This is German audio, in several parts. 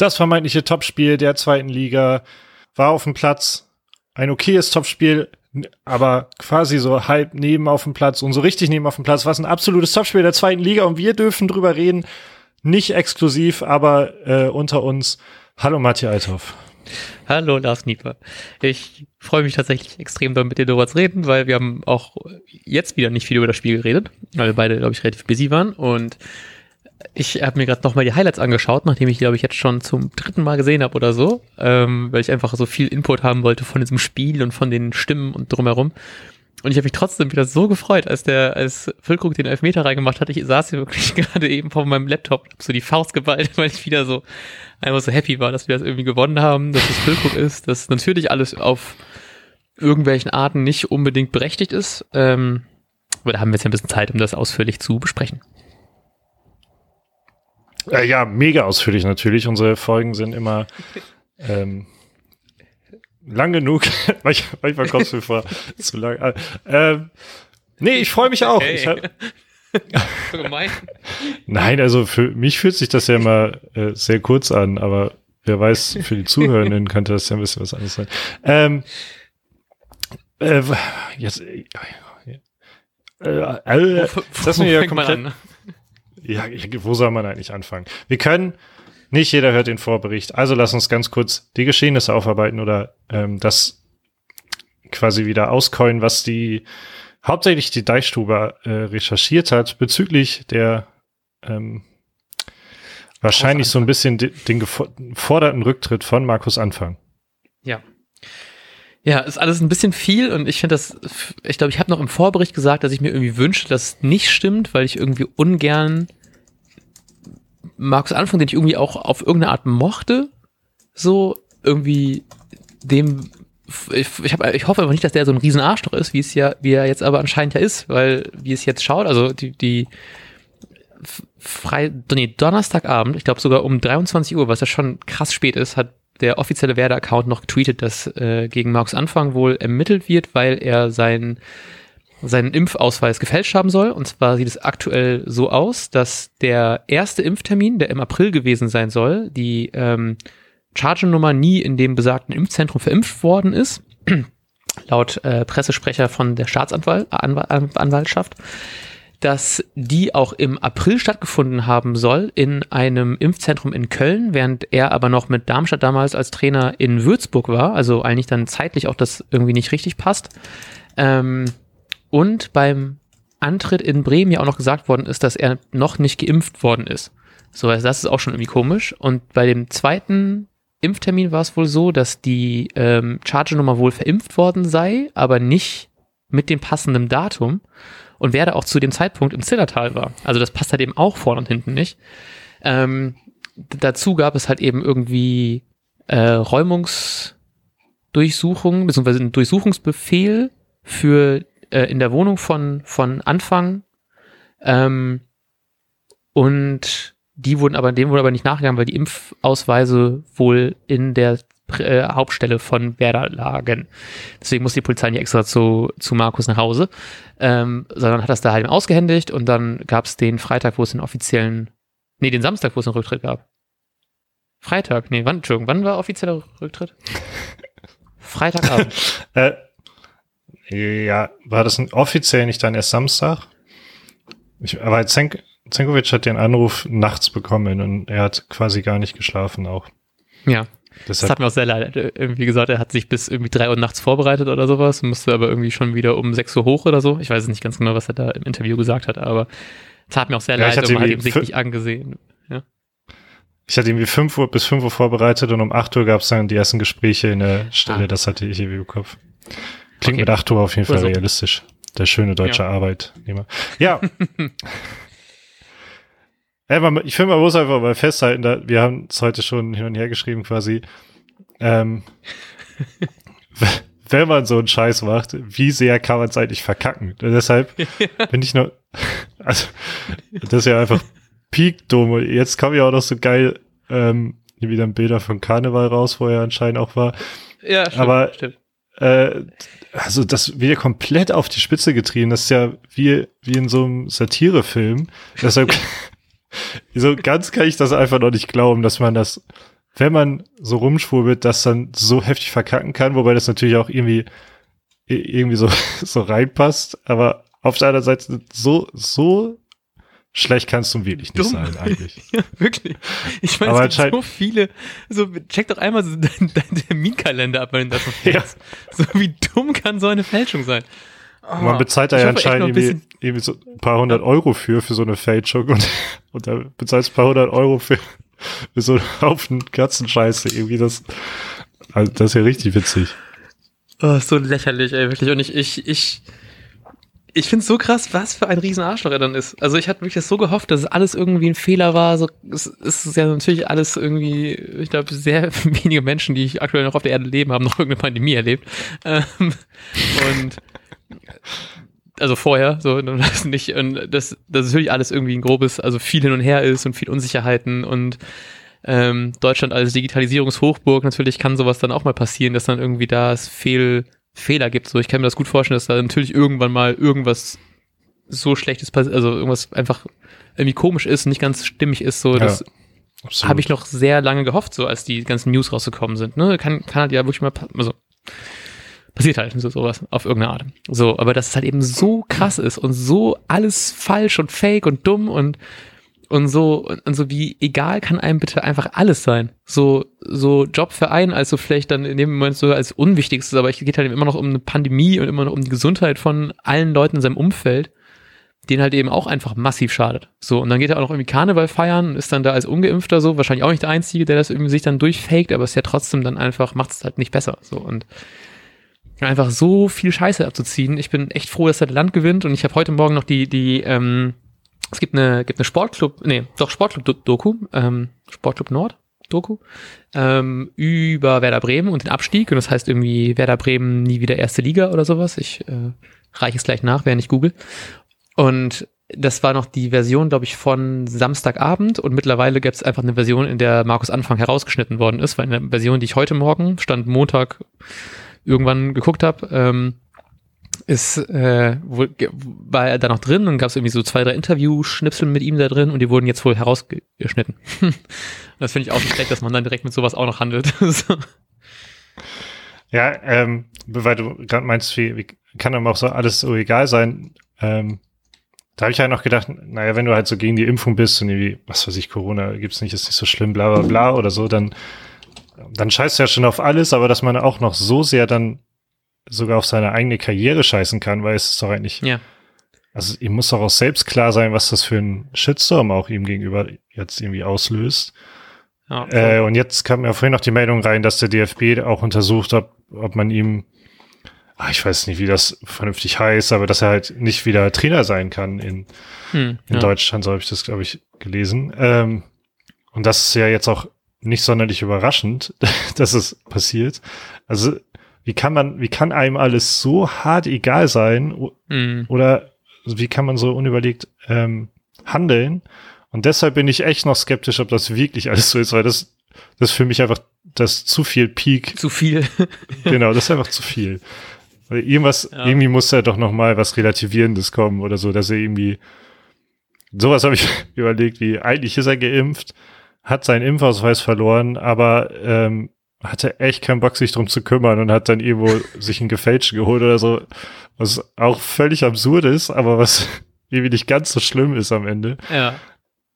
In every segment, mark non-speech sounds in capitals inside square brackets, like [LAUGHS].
das vermeintliche Topspiel der zweiten Liga war auf dem Platz. Ein okayes Topspiel, aber quasi so halb neben auf dem Platz und so richtig neben auf dem Platz war es ein absolutes Topspiel der zweiten Liga und wir dürfen drüber reden. Nicht exklusiv, aber äh, unter uns. Hallo Matthias Althoff. Hallo Lars Nieper. Ich freue mich tatsächlich extrem doll mit dir darüber zu reden, weil wir haben auch jetzt wieder nicht viel über das Spiel geredet, weil wir beide, glaube ich, relativ busy waren und ich habe mir gerade nochmal die Highlights angeschaut, nachdem ich, glaube ich, jetzt schon zum dritten Mal gesehen habe oder so, ähm, weil ich einfach so viel Input haben wollte von diesem Spiel und von den Stimmen und drumherum. Und ich habe mich trotzdem wieder so gefreut, als der, als Füllkrug den Elfmeter reingemacht hat. Ich saß hier wirklich [LAUGHS] gerade eben vor meinem Laptop, hab so die Faust geballt, [LAUGHS] weil ich wieder so einfach so happy war, dass wir das irgendwie gewonnen haben, dass es Füllkrug ist, dass natürlich alles auf irgendwelchen Arten nicht unbedingt berechtigt ist. Ähm, aber da haben wir jetzt ein bisschen Zeit, um das ausführlich zu besprechen. Äh, ja, mega ausführlich natürlich. Unsere Folgen sind immer ähm, lang genug. [LAUGHS] manchmal, kommt es mir vor, [LAUGHS] zu lang. Äh, ähm, nee, ich freue mich auch. Hey. Hab. [LAUGHS] Nein, also für mich fühlt sich das ja immer äh, sehr kurz an, aber wer weiß, für die Zuhörenden könnte das ja ein bisschen was anderes sein. Ähm, äh, jetzt, äh, äh, äh, das mir ja komplett, an, ne? Ja, [LAUGHS] wo soll man eigentlich anfangen? Wir können, nicht jeder hört den Vorbericht, also lass uns ganz kurz die Geschehnisse aufarbeiten oder ähm, das quasi wieder auskeulen, was die hauptsächlich die Deichstube äh, recherchiert hat bezüglich der ähm, wahrscheinlich so ein bisschen den, den geforderten Rücktritt von Markus Anfang. Ja. Ja, ist alles ein bisschen viel und ich finde das, ich glaube, ich habe noch im Vorbericht gesagt, dass ich mir irgendwie wünsche, dass es nicht stimmt, weil ich irgendwie ungern Markus Anfang, den ich irgendwie auch auf irgendeine Art mochte, so irgendwie dem ich, ich, hab, ich hoffe aber nicht, dass der so ein riesen Arschloch ist, wie es ja, wie er jetzt aber anscheinend ja ist, weil wie es jetzt schaut, also die, die Frei, nee, Donnerstagabend, ich glaube sogar um 23 Uhr, was ja schon krass spät ist, hat der offizielle Werder-Account noch getweetet, dass äh, gegen Markus Anfang wohl ermittelt wird, weil er sein, seinen Impfausweis gefälscht haben soll. Und zwar sieht es aktuell so aus, dass der erste Impftermin, der im April gewesen sein soll, die ähm, Charge-Nummer nie in dem besagten Impfzentrum verimpft worden ist. [CLEARS THROAT] Laut äh, Pressesprecher von der Staatsanwaltschaft dass die auch im April stattgefunden haben soll in einem Impfzentrum in Köln, während er aber noch mit Darmstadt damals als Trainer in Würzburg war, also eigentlich dann zeitlich auch das irgendwie nicht richtig passt. Ähm, und beim Antritt in Bremen ja auch noch gesagt worden ist, dass er noch nicht geimpft worden ist. So, also das ist auch schon irgendwie komisch. Und bei dem zweiten Impftermin war es wohl so, dass die ähm, Charge-Nummer wohl verimpft worden sei, aber nicht mit dem passenden Datum und wer da auch zu dem Zeitpunkt im Zillertal war. Also das passt halt eben auch vorne und hinten nicht. Ähm, dazu gab es halt eben irgendwie äh, Räumungsdurchsuchungen, beziehungsweise einen Durchsuchungsbefehl für äh, in der Wohnung von, von Anfang. Ähm, und die wurden aber, dem wurde aber nicht nachgegangen, weil die Impfausweise wohl in der äh, Hauptstelle von Werder lagen. Deswegen muss die Polizei nicht extra zu, zu Markus nach Hause, ähm, sondern hat das da halt ausgehändigt und dann gab es den Freitag, wo es den offiziellen, nee, den Samstag, wo es einen Rücktritt gab. Freitag, nee, wann, Entschuldigung, wann war offizieller Rücktritt? [LAUGHS] Freitagabend. äh, ja, war das offiziell nicht dann erst Samstag? Ich, aber Zenk, Zenkovic hat den Anruf nachts bekommen und er hat quasi gar nicht geschlafen auch. Ja, das hat mir auch sehr leid. Irgendwie gesagt, er hat sich bis irgendwie drei Uhr nachts vorbereitet oder sowas, musste aber irgendwie schon wieder um sechs Uhr hoch oder so. Ich weiß nicht ganz genau, was er da im Interview gesagt hat, aber es hat mir auch sehr ja, leid und man hat ihm sich nicht angesehen. Ja. Ich hatte irgendwie fünf Uhr bis fünf Uhr vorbereitet und um acht Uhr gab es dann die ersten Gespräche in der Stelle. Ah. Das hatte ich irgendwie im Kopf. Klingt okay. mit acht Uhr auf jeden Fall so. realistisch. Der schöne deutsche ja. Arbeitnehmer. Ja. [LAUGHS] Ja, ich finde, man muss einfach mal festhalten, da, wir haben es heute schon hin und her geschrieben quasi, ähm, [LAUGHS] wenn man so einen Scheiß macht, wie sehr kann man es eigentlich verkacken? Und deshalb [LAUGHS] bin ich nur, also, das ist ja einfach peak dumm. Und jetzt kommen ja auch noch so geil, ähm, wieder Bilder von Karneval raus, wo er anscheinend auch war. Ja, stimmt, Aber, stimmt. Äh, also das wird ja komplett auf die Spitze getrieben. Das ist ja wie, wie in so einem Satirefilm. [LAUGHS] Deshalb so ganz kann ich das einfach noch nicht glauben, dass man das wenn man so rumschwurbelt, das dann so heftig verkacken kann, wobei das natürlich auch irgendwie irgendwie so, [LAUGHS] so reinpasst, aber auf der anderen Seite so, so schlecht kannst du wirklich nicht Dumm. sein, eigentlich. [LAUGHS] ja, wirklich. Ich meine, aber es gibt so viele, so, check doch einmal so [LAUGHS] deinen dein Terminkalender ab, wenn du das so ja. So wie dumm kann so eine Fälschung sein? Oh, man bezahlt da ja anscheinend irgendwie, irgendwie so ein paar hundert Euro für, für so eine Fälschung und, [LAUGHS] und da bezahlst ein paar hundert Euro für, für so einen Haufen Katzenscheiße. Irgendwie das, also das ist ja richtig witzig. Oh, so lächerlich, ey, wirklich. Und ich, ich, ich, ich finde es so krass, was für ein riesen Arschloch er dann ist. Also ich hatte wirklich so gehofft, dass es alles irgendwie ein Fehler war. So, es, ist ja natürlich alles irgendwie, ich glaube, sehr [LAUGHS] wenige Menschen, die aktuell noch auf der Erde leben, haben noch irgendeine Pandemie erlebt. Ähm, und also vorher, so, das nicht, und das, das natürlich alles irgendwie ein grobes, also viel hin und her ist und viel Unsicherheiten und ähm, Deutschland als Digitalisierungshochburg, natürlich kann sowas dann auch mal passieren, dass dann irgendwie da es Fehl, Fehler gibt. So, ich kann mir das gut vorstellen, dass da natürlich irgendwann mal irgendwas so schlechtes passiert, also irgendwas einfach irgendwie komisch ist, nicht ganz stimmig ist. So, das ja, habe ich noch sehr lange gehofft, so als die ganzen News rausgekommen sind. Ne? Kann, kann halt ja wirklich mal, also passiert halt so sowas auf irgendeine Art. So, aber dass es halt eben so krass ist und so alles falsch und fake und dumm und und so und so wie egal kann einem bitte einfach alles sein. So so Job für einen, also vielleicht dann in dem Moment sogar als unwichtigstes, aber es geht halt immer noch um eine Pandemie und immer noch um die Gesundheit von allen Leuten in seinem Umfeld, denen halt eben auch einfach massiv schadet. So und dann geht er auch noch irgendwie Karneval feiern, ist dann da als ungeimpfter so, wahrscheinlich auch nicht der einzige, der das irgendwie sich dann durchfaked, aber es ist ja trotzdem dann einfach macht es halt nicht besser. So und einfach so viel Scheiße abzuziehen. Ich bin echt froh, dass das Land gewinnt und ich habe heute Morgen noch die die ähm, es gibt eine, gibt eine Sportclub, nee, doch Sportclub-Doku, ähm, Sportclub Nord, Doku, ähm, über Werder Bremen und den Abstieg. Und das heißt irgendwie Werder Bremen nie wieder erste Liga oder sowas. Ich äh, reiche es gleich nach, während ich google. Und das war noch die Version, glaube ich, von Samstagabend und mittlerweile gibt es einfach eine Version, in der Markus Anfang herausgeschnitten worden ist, weil in der Version, die ich heute Morgen, stand Montag, irgendwann geguckt habe, ähm, ist, äh, wohl, war er da noch drin und gab es irgendwie so zwei, drei Interview-Schnipsel mit ihm da drin und die wurden jetzt wohl herausgeschnitten. [LAUGHS] das finde ich auch nicht schlecht, dass man dann direkt mit sowas auch noch handelt. [LAUGHS] so. Ja, ähm, weil du gerade meinst, wie, wie kann einem auch so alles so egal sein. Ähm, da habe ich ja noch gedacht, naja, wenn du halt so gegen die Impfung bist und irgendwie, was weiß ich, Corona gibt's nicht, ist nicht so schlimm, bla bla bla oder so, dann, dann scheißt du ja schon auf alles, aber dass man auch noch so sehr dann sogar auf seine eigene Karriere scheißen kann, weil es ist doch eigentlich. Ja. Also ihm muss doch auch selbst klar sein, was das für ein Shitstorm auch ihm gegenüber jetzt irgendwie auslöst. Ja, äh, und jetzt kam ja vorhin noch die Meldung rein, dass der DFB auch untersucht hat, ob man ihm, ach, ich weiß nicht, wie das vernünftig heißt, aber dass er halt nicht wieder Trainer sein kann in, hm, in ja. Deutschland, so habe ich das, glaube ich, gelesen. Ähm, und das ist ja jetzt auch nicht sonderlich überraschend, [LAUGHS] dass es passiert. Also wie kann man, wie kann einem alles so hart egal sein mhm. oder wie kann man so unüberlegt ähm, handeln? Und deshalb bin ich echt noch skeptisch, ob das wirklich alles so ist, weil das, das ist für mich einfach das zu viel Peak. Zu viel. [LAUGHS] genau, das ist einfach zu viel. Weil irgendwas, ja. irgendwie muss da doch noch mal was Relativierendes kommen oder so, dass er irgendwie, sowas habe ich [LAUGHS] überlegt, wie eigentlich ist er geimpft, hat seinen Impfausweis verloren, aber ähm, hatte echt keinen Bock, sich drum zu kümmern und hat dann irgendwo [LAUGHS] sich einen gefälschten geholt oder so, was auch völlig absurd ist, aber was [LAUGHS] irgendwie nicht ganz so schlimm ist am Ende. Ja.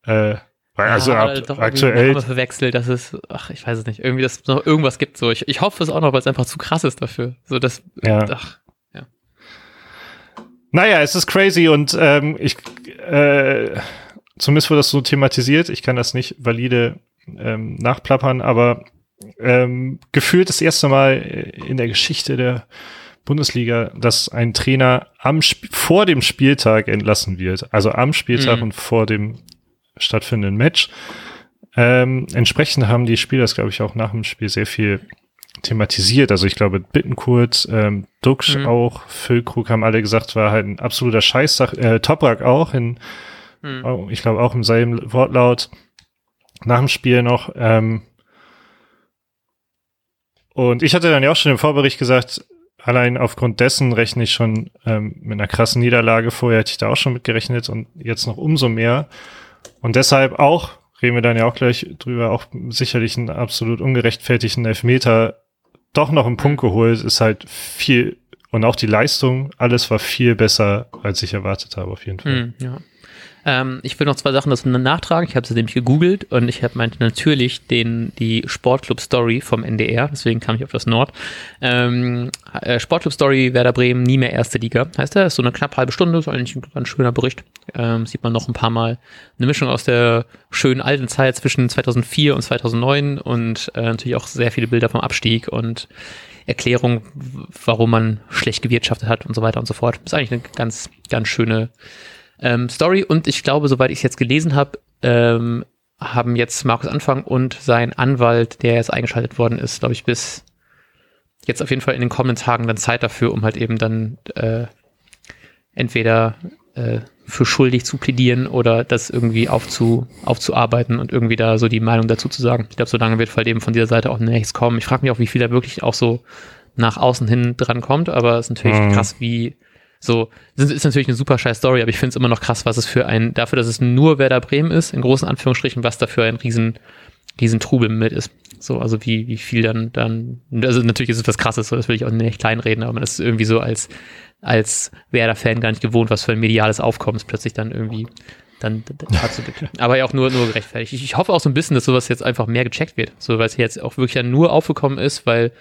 Äh, weil also ja, ab, doch aktuell. verwechselt, dass es, ach, ich weiß es nicht, irgendwie, dass es noch irgendwas gibt so. Ich, ich hoffe es auch noch, weil es einfach zu krass ist dafür. So, dass, ja. ach, ja. Naja, es ist crazy und ähm, ich, äh, zumindest wurde das so thematisiert. Ich kann das nicht valide ähm, nachplappern, aber ähm, gefühlt das erste Mal in der Geschichte der Bundesliga, dass ein Trainer am Sp vor dem Spieltag entlassen wird. Also am Spieltag mhm. und vor dem stattfindenden Match. Ähm, entsprechend haben die Spieler das, glaube ich, auch nach dem Spiel sehr viel thematisiert. Also ich glaube, Bittenkurt, ähm, Duxch mhm. auch, Füllkrug haben alle gesagt, war halt ein absoluter Scheißtag. Äh, Toprak auch, in, mhm. ich glaube auch im selben Wortlaut. Nach dem Spiel noch, ähm, und ich hatte dann ja auch schon im Vorbericht gesagt, allein aufgrund dessen rechne ich schon ähm, mit einer krassen Niederlage. Vorher hätte ich da auch schon mit gerechnet und jetzt noch umso mehr. Und deshalb auch reden wir dann ja auch gleich drüber, auch sicherlich einen absolut ungerechtfertigten Elfmeter doch noch einen Punkt geholt, ist halt viel und auch die Leistung, alles war viel besser, als ich erwartet habe, auf jeden Fall. Mm, ja. Ähm, ich will noch zwei Sachen dazu nachtragen. Ich habe sie nämlich gegoogelt und ich habe meinte natürlich den, die Sportclub-Story vom NDR, deswegen kam ich auf das Nord. Ähm, äh, Sportclub-Story Werder Bremen, nie mehr erste Liga. Heißt er, ist so eine knapp halbe Stunde, ist eigentlich ein ganz schöner Bericht. Ähm, sieht man noch ein paar Mal eine Mischung aus der schönen alten Zeit zwischen 2004 und 2009 und äh, natürlich auch sehr viele Bilder vom Abstieg und Erklärung, warum man schlecht gewirtschaftet hat und so weiter und so fort. Ist eigentlich eine ganz, ganz schöne ähm, Story. Und ich glaube, soweit ich es jetzt gelesen habe, ähm, haben jetzt Markus Anfang und sein Anwalt, der jetzt eingeschaltet worden ist, glaube ich, bis jetzt auf jeden Fall in den kommenden Tagen dann Zeit dafür, um halt eben dann äh, entweder äh, für schuldig zu plädieren oder das irgendwie aufzu, aufzuarbeiten und irgendwie da so die Meinung dazu zu sagen. Ich glaube, so lange wird halt eben von dieser Seite auch nichts kommen. Ich frage mich auch, wie viel da wirklich auch so nach außen hin dran kommt, aber es ist natürlich mhm. krass, wie so, das ist natürlich eine super scheiß Story, aber ich finde es immer noch krass, was es für ein, dafür, dass es nur Werder Bremen ist, in großen Anführungsstrichen, was dafür ein riesen, riesen Trubel mit ist. So, also wie, wie viel dann, dann, also natürlich ist es was krasses, so, das will ich auch nicht kleinreden, aber man ist irgendwie so als, als Werder-Fan gar nicht gewohnt, was für ein mediales Aufkommen es plötzlich dann irgendwie dann dazu gibt. [LAUGHS] Aber ja auch nur, nur gerechtfertigt. Ich, ich hoffe auch so ein bisschen, dass sowas jetzt einfach mehr gecheckt wird. So, weil es jetzt auch wirklich dann nur aufgekommen ist, weil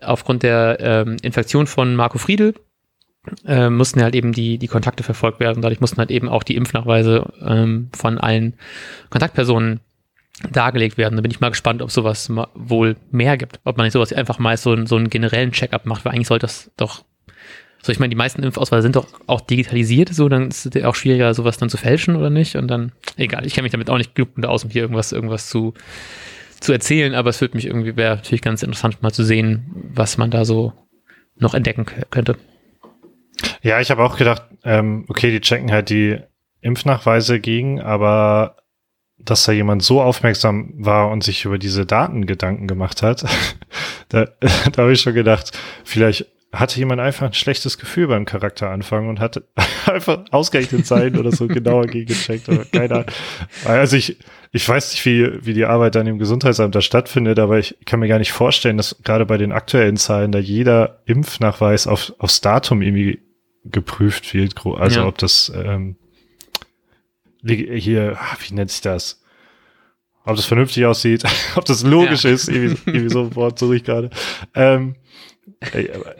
aufgrund der ähm, Infektion von Marco Friedel äh, mussten halt eben die, die Kontakte verfolgt werden. Dadurch mussten halt eben auch die Impfnachweise ähm, von allen Kontaktpersonen dargelegt werden. Da bin ich mal gespannt, ob sowas wohl mehr gibt. Ob man nicht sowas einfach mal so, so einen generellen Check-up macht, weil eigentlich sollte das doch so, ich meine, die meisten Impfausweise sind doch auch digitalisiert, so, dann ist es auch schwieriger, sowas dann zu fälschen oder nicht. Und dann, egal, ich kenne mich damit auch nicht genug aus, um hier irgendwas, irgendwas zu, zu erzählen, aber es würde mich irgendwie, wäre natürlich ganz interessant mal zu sehen, was man da so noch entdecken könnte. Ja, ich habe auch gedacht, ähm, okay, die checken halt die Impfnachweise gegen, aber dass da jemand so aufmerksam war und sich über diese Daten Gedanken gemacht hat, [LAUGHS] da, da habe ich schon gedacht, vielleicht hatte jemand einfach ein schlechtes Gefühl beim Charakteranfang und hat [LAUGHS] einfach ausgerechnet sein oder so genauer gegengecheckt oder keiner. Also ich, ich weiß nicht, wie, wie die Arbeit dann im Gesundheitsamt da stattfindet, aber ich kann mir gar nicht vorstellen, dass gerade bei den aktuellen Zahlen da jeder Impfnachweis auf, aufs Datum irgendwie geprüft wird. Also ja. ob das ähm, hier, ah, wie nennt sich das? Ob das vernünftig aussieht, [LAUGHS] ob das logisch ja. ist, irgendwie, irgendwie so ein Wort suche ich gerade. Ähm,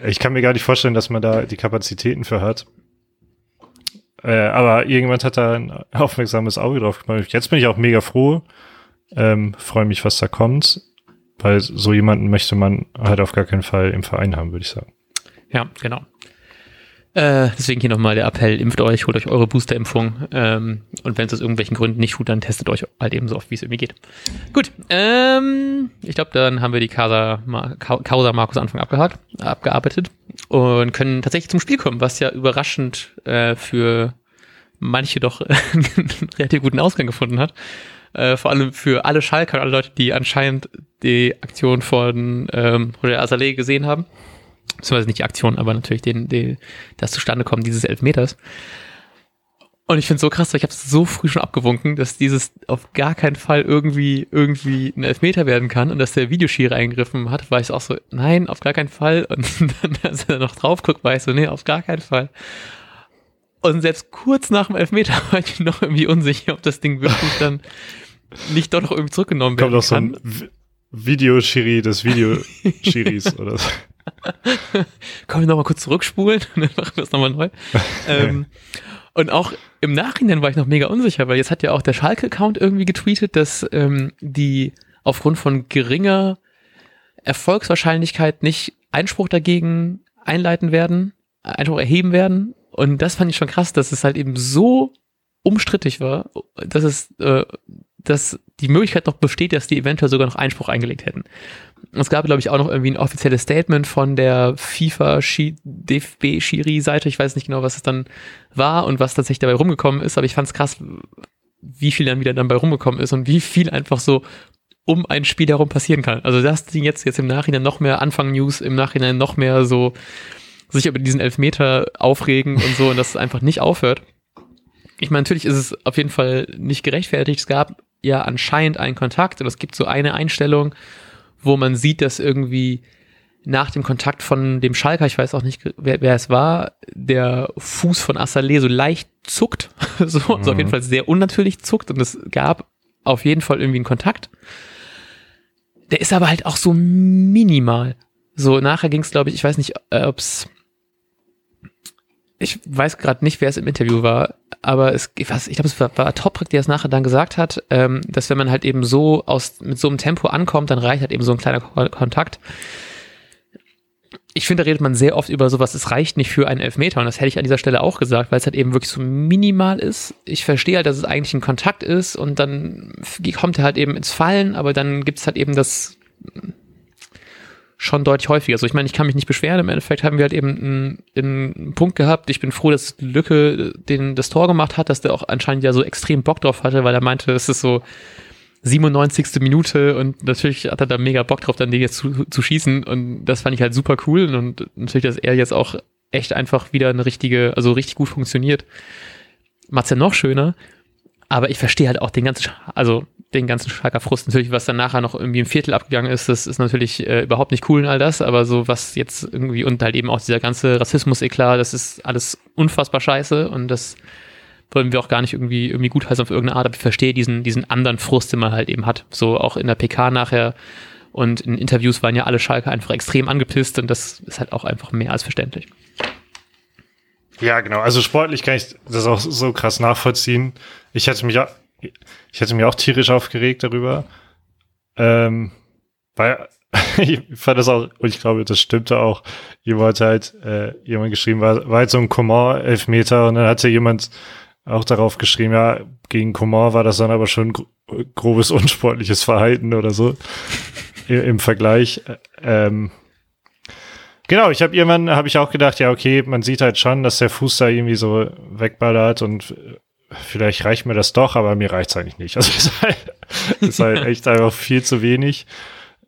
ich kann mir gar nicht vorstellen, dass man da die Kapazitäten für hat. Äh, aber irgendjemand hat da ein aufmerksames Auge drauf gemacht. Jetzt bin ich auch mega froh. Ähm, Freue mich, was da kommt. Weil so jemanden möchte man halt auf gar keinen Fall im Verein haben, würde ich sagen. Ja, genau. Äh, deswegen hier nochmal der Appell, impft euch, holt euch eure Boosterimpfung. Ähm, und wenn es aus irgendwelchen Gründen nicht tut, dann testet euch halt eben so oft, wie es irgendwie geht. Gut, ähm, ich glaube, dann haben wir die Causa, Causa Markus Anfang abgehakt, abgearbeitet und können tatsächlich zum Spiel kommen, was ja überraschend äh, für manche doch [LAUGHS] einen relativ guten Ausgang gefunden hat. Äh, vor allem für alle Schalker alle Leute, die anscheinend die Aktion von ähm, Roger Azalea gesehen haben beziehungsweise nicht die Aktion, aber natürlich den, den, das Zustandekommen dieses Elfmeters. Und ich finde so krass, weil ich habe es so früh schon abgewunken, dass dieses auf gar keinen Fall irgendwie irgendwie ein Elfmeter werden kann und dass der Videoschiri eingegriffen hat, war ich auch so, nein, auf gar keinen Fall. Und [LAUGHS] dann, als er noch drauf guckt, war ich so, nee, auf gar keinen Fall. Und selbst kurz nach dem Elfmeter [LAUGHS] war ich noch irgendwie unsicher, ob das Ding wirklich dann nicht doch noch irgendwie zurückgenommen werden Kommt kann. Kommt noch so ein Videoschiri des Videoschiris [LAUGHS] oder so. [LAUGHS] Können wir nochmal kurz zurückspulen? [LAUGHS] Dann machen wir es nochmal neu. [LAUGHS] ähm, und auch im Nachhinein war ich noch mega unsicher, weil jetzt hat ja auch der Schalke-Account irgendwie getweetet, dass ähm, die aufgrund von geringer Erfolgswahrscheinlichkeit nicht Einspruch dagegen einleiten werden, Einspruch erheben werden. Und das fand ich schon krass, dass es halt eben so umstrittig war, dass es, äh, dass die Möglichkeit noch besteht, dass die eventuell sogar noch Einspruch eingelegt hätten. Es gab, glaube ich, auch noch irgendwie ein offizielles Statement von der FIFA-DFB-Schiri-Seite. Ich weiß nicht genau, was es dann war und was tatsächlich dabei rumgekommen ist, aber ich fand es krass, wie viel dann wieder dabei rumgekommen ist und wie viel einfach so um ein Spiel herum passieren kann. Also das Ding jetzt, jetzt im Nachhinein noch mehr Anfang-News, im Nachhinein noch mehr so sich über diesen Elfmeter aufregen und so und das einfach nicht aufhört. Ich meine, natürlich ist es auf jeden Fall nicht gerechtfertigt. Es gab ja anscheinend einen Kontakt und es gibt so eine Einstellung, wo man sieht, dass irgendwie nach dem Kontakt von dem Schalker, ich weiß auch nicht, wer, wer es war, der Fuß von Assalé so leicht zuckt, [LAUGHS] so, mhm. so auf jeden mhm. Fall sehr unnatürlich zuckt und es gab auf jeden Fall irgendwie einen Kontakt. Der ist aber halt auch so minimal. So, nachher ging es, glaube ich, ich weiß nicht, äh, ob es ich weiß gerade nicht, wer es im Interview war, aber es, ich, ich glaube, es war, war Toprak, der es nachher dann gesagt hat, ähm, dass wenn man halt eben so aus mit so einem Tempo ankommt, dann reicht halt eben so ein kleiner Kontakt. Ich finde, da redet man sehr oft über sowas, es reicht nicht für einen Elfmeter und das hätte ich an dieser Stelle auch gesagt, weil es halt eben wirklich so minimal ist. Ich verstehe halt, dass es eigentlich ein Kontakt ist und dann kommt er halt eben ins Fallen, aber dann gibt es halt eben das schon deutlich häufiger. Also ich meine, ich kann mich nicht beschweren. Im Endeffekt haben wir halt eben einen, einen Punkt gehabt. Ich bin froh, dass Lücke den das Tor gemacht hat, dass der auch anscheinend ja so extrem Bock drauf hatte, weil er meinte, es ist so 97. Minute und natürlich hat er da mega Bock drauf, dann den jetzt zu, zu schießen und das fand ich halt super cool und natürlich, dass er jetzt auch echt einfach wieder eine richtige, also richtig gut funktioniert. Macht's ja noch schöner, aber ich verstehe halt auch den ganzen, also den ganzen Schalker Frust natürlich, was dann nachher noch irgendwie im Viertel abgegangen ist, das ist natürlich äh, überhaupt nicht cool und all das, aber so was jetzt irgendwie und halt eben auch dieser ganze Rassismus-Eklat, das ist alles unfassbar scheiße und das wollen wir auch gar nicht irgendwie, irgendwie gutheißen auf irgendeine Art, aber ich verstehe diesen, diesen anderen Frust, den man halt eben hat. So auch in der PK nachher und in Interviews waren ja alle Schalke einfach extrem angepisst und das ist halt auch einfach mehr als verständlich. Ja, genau. Also sportlich kann ich das auch so krass nachvollziehen. Ich hätte mich ja, ich hätte mich auch tierisch aufgeregt darüber. Ähm, weil [LAUGHS] ich fand das auch, und ich glaube, das stimmte auch. Jemand halt, äh, jemand geschrieben, war, war halt so ein Coman-Elfmeter und dann hatte jemand auch darauf geschrieben, ja, gegen Coman war das dann aber schon grobes unsportliches Verhalten oder so im, im Vergleich. Ähm, genau, ich habe irgendwann, habe ich auch gedacht, ja, okay, man sieht halt schon, dass der Fuß da irgendwie so wegballert und vielleicht reicht mir das doch, aber mir reicht's eigentlich nicht. Also es [LAUGHS] ist halt, ist halt echt einfach viel zu wenig.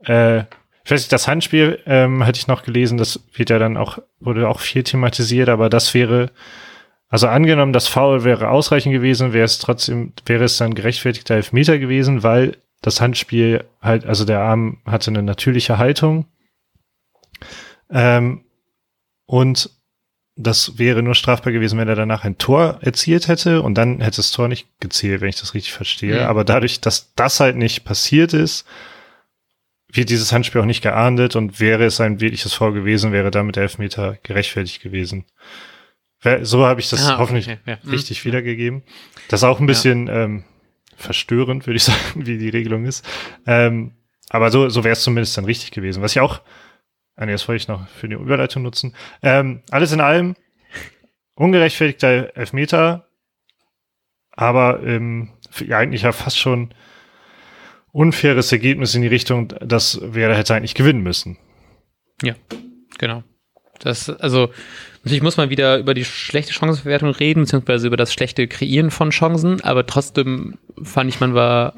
Äh, ich weiß nicht, das Handspiel ähm, hatte ich noch gelesen, das wird ja dann auch, wurde auch viel thematisiert, aber das wäre, also angenommen, das Foul wäre ausreichend gewesen, wäre es trotzdem, wäre es dann gerechtfertigter Elfmeter gewesen, weil das Handspiel halt, also der Arm hatte eine natürliche Haltung. Ähm, und das wäre nur strafbar gewesen, wenn er danach ein Tor erzielt hätte und dann hätte das Tor nicht gezählt, wenn ich das richtig verstehe. Ja. Aber dadurch, dass das halt nicht passiert ist, wird dieses Handspiel auch nicht geahndet und wäre es ein wirkliches Foul gewesen, wäre damit der Elfmeter gerechtfertigt gewesen. So habe ich das ah, hoffentlich okay, ja. richtig mhm. wiedergegeben. Das ist auch ein bisschen ja. ähm, verstörend, würde ich [LAUGHS] sagen, wie die Regelung ist. Ähm, aber so, so wäre es zumindest dann richtig gewesen. Was ich auch Ah, nee, das wollte ich noch für die Überleitung nutzen. Ähm, alles in allem ungerechtfertigter Elfmeter, aber ähm, ja, eigentlich ja fast schon unfaires Ergebnis in die Richtung, dass wer hätte eigentlich gewinnen müssen. Ja, genau. Das, also, natürlich muss man wieder über die schlechte Chancenverwertung reden, beziehungsweise über das schlechte Kreieren von Chancen, aber trotzdem fand ich, man war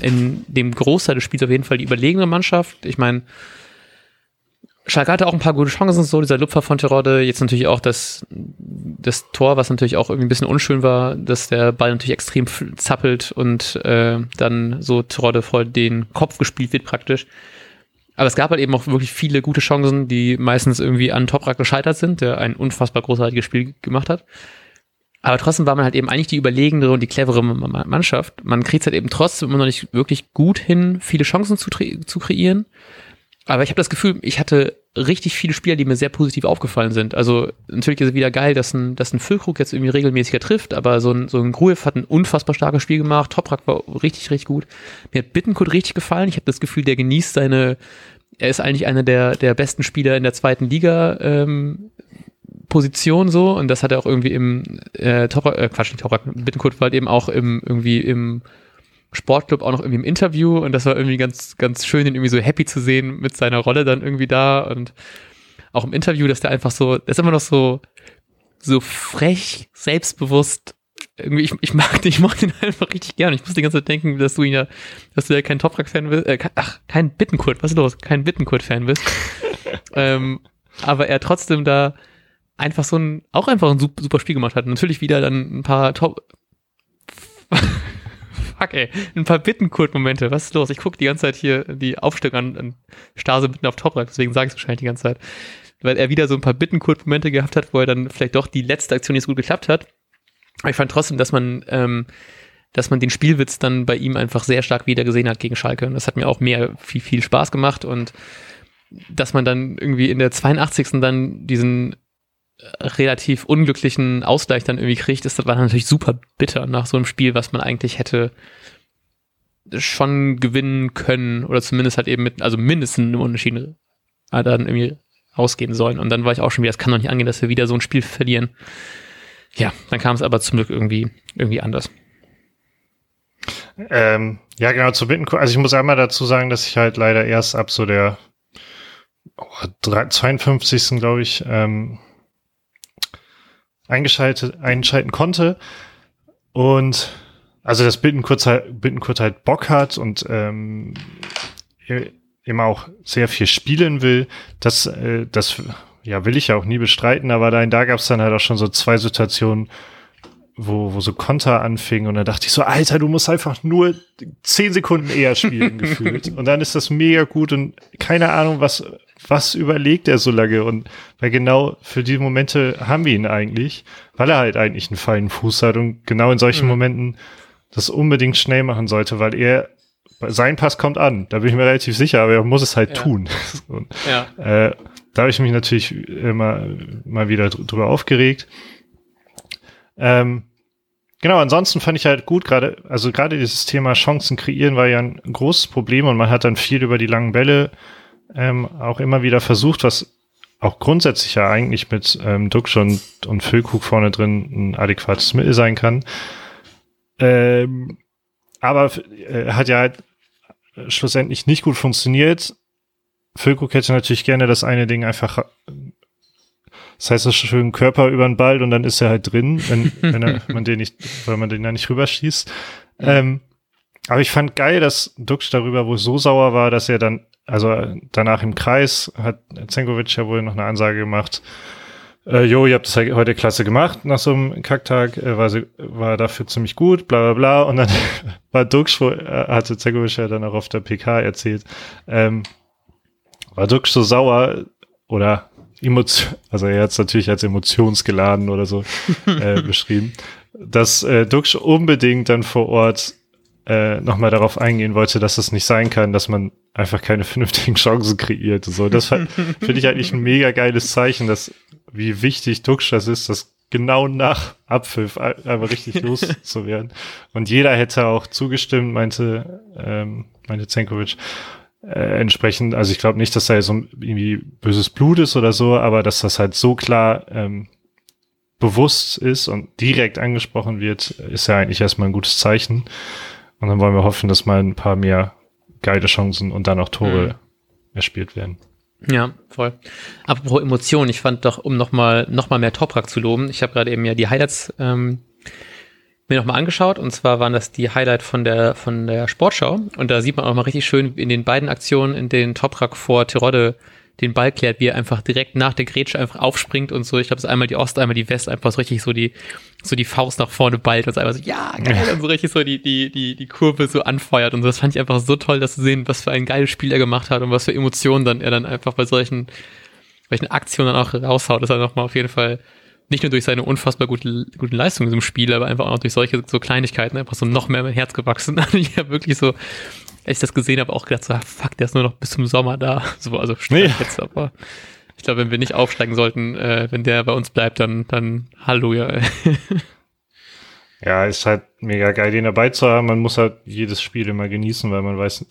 in dem Großteil des Spiels auf jeden Fall die überlegene Mannschaft. Ich meine, Schalke hatte auch ein paar gute Chancen, so dieser Lupfer von Terodde, jetzt natürlich auch das, das Tor, was natürlich auch irgendwie ein bisschen unschön war, dass der Ball natürlich extrem zappelt und äh, dann so Terodde vor den Kopf gespielt wird praktisch. Aber es gab halt eben auch wirklich viele gute Chancen, die meistens irgendwie an Toprak gescheitert sind, der ein unfassbar großartiges Spiel gemacht hat. Aber trotzdem war man halt eben eigentlich die überlegendere und die clevere Mannschaft. Man kriegt es halt eben trotzdem immer noch nicht wirklich gut hin, viele Chancen zu, zu kreieren. Aber ich habe das Gefühl, ich hatte richtig viele Spieler, die mir sehr positiv aufgefallen sind. Also natürlich ist es wieder geil, dass ein, dass ein Füllkrug jetzt irgendwie regelmäßiger trifft, aber so ein, so ein Gruev hat ein unfassbar starkes Spiel gemacht. Toprak war richtig, richtig gut. Mir hat Bittenkurt richtig gefallen. Ich habe das Gefühl, der genießt seine, er ist eigentlich einer der, der besten Spieler in der zweiten Liga. Ähm, Position so und das hat er auch irgendwie im äh, Toprak, äh, Quatsch, nicht Toprak, Bittenkurt war halt eben auch im irgendwie im Sportclub auch noch irgendwie im Interview und das war irgendwie ganz, ganz schön, ihn irgendwie so happy zu sehen mit seiner Rolle dann irgendwie da und auch im Interview, dass der einfach so, der ist immer noch so, so frech, selbstbewusst. Irgendwie, ich, ich mag den, ich mag den [LAUGHS] einfach richtig gern. Ich muss die ganze Zeit denken, dass du ihn ja, dass du ja kein Toprak-Fan bist, äh, ach, kein Bittenkurt, was ist los? Kein Bittenkurt-Fan bist. [LAUGHS] ähm, aber er trotzdem da einfach so ein, auch einfach ein super Spiel gemacht hat. Natürlich wieder dann ein paar Top, fuck, ey. Ein paar Bittenkurt-Momente. Was ist los? Ich gucke die ganze Zeit hier die Aufstellung an, an Stase mitten auf Toprak, deswegen sage ich es wahrscheinlich die ganze Zeit. Weil er wieder so ein paar Bittenkurt-Momente gehabt hat, wo er dann vielleicht doch die letzte Aktion nicht so gut geklappt hat. Aber ich fand trotzdem, dass man, ähm, dass man den Spielwitz dann bei ihm einfach sehr stark wieder gesehen hat gegen Schalke. Und das hat mir auch mehr viel, viel Spaß gemacht und dass man dann irgendwie in der 82. dann diesen relativ unglücklichen Ausgleich dann irgendwie kriegt, ist, das war natürlich super bitter nach so einem Spiel, was man eigentlich hätte schon gewinnen können oder zumindest halt eben mit, also mindestens einem Unentschieden dann irgendwie ausgehen sollen. Und dann war ich auch schon wieder, es kann doch nicht angehen, dass wir wieder so ein Spiel verlieren. Ja, dann kam es aber zum Glück irgendwie, irgendwie anders. Ähm, ja, genau, zu Bitten. Also ich muss einmal dazu sagen, dass ich halt leider erst ab so der oh, 52. glaube ich, ähm, eingeschaltet, einschalten konnte. Und also dass Bittenkurt halt, Bittenkurt halt Bock hat und ähm, immer auch sehr viel spielen will, das, äh, das ja, will ich ja auch nie bestreiten, aber da, da gab es dann halt auch schon so zwei Situationen, wo, wo so Konter anfingen und dann dachte ich so, Alter, du musst einfach nur zehn Sekunden eher spielen [LAUGHS] gefühlt. Und dann ist das mega gut und keine Ahnung, was, was überlegt er so lange? Und weil genau für die Momente haben wir ihn eigentlich, weil er halt eigentlich einen feinen Fuß hat und genau in solchen mhm. Momenten das unbedingt schnell machen sollte, weil er sein Pass kommt an, da bin ich mir relativ sicher, aber er muss es halt ja. tun. [LAUGHS] und, ja. äh, da habe ich mich natürlich immer mal wieder drüber aufgeregt. Ähm, genau, ansonsten fand ich halt gut, gerade, also gerade dieses Thema Chancen kreieren war ja ein großes Problem und man hat dann viel über die langen Bälle ähm, auch immer wieder versucht, was auch grundsätzlich ja eigentlich mit ähm, Duxch und, und Füllkrug vorne drin ein adäquates Mittel sein kann. Ähm, aber äh, hat ja halt schlussendlich nicht gut funktioniert. Füllkrug hätte natürlich gerne das eine Ding einfach das heißt, so schön Körper über den Ball und dann ist er halt drin, wenn, wenn er, [LAUGHS] man den nicht, weil man den ja nicht rüberschießt. Ähm, aber ich fand geil, dass Dux darüber wohl so sauer war, dass er dann, also danach im Kreis hat Zenkovic ja wohl noch eine Ansage gemacht. Äh, jo, ihr habt das heute klasse gemacht nach so einem Kacktag, äh, war, sie, war dafür ziemlich gut, bla bla bla. Und dann [LAUGHS] war Dux, wo, äh, hatte Zenkovic ja dann auch auf der PK erzählt, ähm, war Dux so sauer oder Emotion, also er hat es natürlich als emotionsgeladen oder so äh, [LAUGHS] beschrieben, dass äh, Dux unbedingt dann vor Ort äh, nochmal darauf eingehen wollte, dass es nicht sein kann, dass man einfach keine [LAUGHS] vernünftigen Chancen kreiert und so. Das [LAUGHS] finde ich eigentlich ein mega geiles Zeichen, dass wie wichtig Dux das ist, dass genau nach Abpfiff einfach richtig [LAUGHS] loszuwerden. Und jeder hätte auch zugestimmt, meinte, ähm, meinte Zenkovic äh, entsprechend, also ich glaube nicht, dass da so irgendwie böses Blut ist oder so, aber dass das halt so klar ähm, bewusst ist und direkt angesprochen wird, ist ja eigentlich erstmal ein gutes Zeichen. Und dann wollen wir hoffen, dass mal ein paar mehr geile Chancen und dann auch Tore mhm. erspielt werden. Ja, voll. Apropos Emotionen, ich fand doch, um nochmal noch mal mehr Toprak zu loben, ich habe gerade eben ja die Highlights ähm, mir nochmal angeschaut und zwar waren das die Highlight von der von der Sportschau und da sieht man auch mal richtig schön in den beiden Aktionen, in denen Toprak vor Tirode den Ball klärt, wie er einfach direkt nach der Grätsche einfach aufspringt und so. Ich glaube, es ist einmal die Ost, einmal die West, einfach so richtig so die, so die Faust nach vorne ballt und so einfach so, ja, geil, und so richtig so die, die, die, die Kurve so anfeuert und so. Das fand ich einfach so toll, das zu sehen, was für ein geiles Spiel er gemacht hat und was für Emotionen dann er dann einfach bei solchen, solchen Aktionen dann auch raushaut. Das ist er nochmal auf jeden Fall nicht nur durch seine unfassbar gute, guten Leistungen in diesem Spiel, aber einfach auch durch solche so Kleinigkeiten einfach so noch mehr mein Herz gewachsen. [LAUGHS] ich habe wirklich so, als ich das gesehen habe, auch gedacht, so, ah, fuck, der ist nur noch bis zum Sommer da. [LAUGHS] So, also nee. jetzt, aber ich glaube, wenn wir nicht aufsteigen sollten, äh, wenn der bei uns bleibt, dann, dann Halleluja. [LAUGHS] ja, ist halt mega geil, den dabei zu haben. Man muss halt jedes Spiel immer genießen, weil man weiß,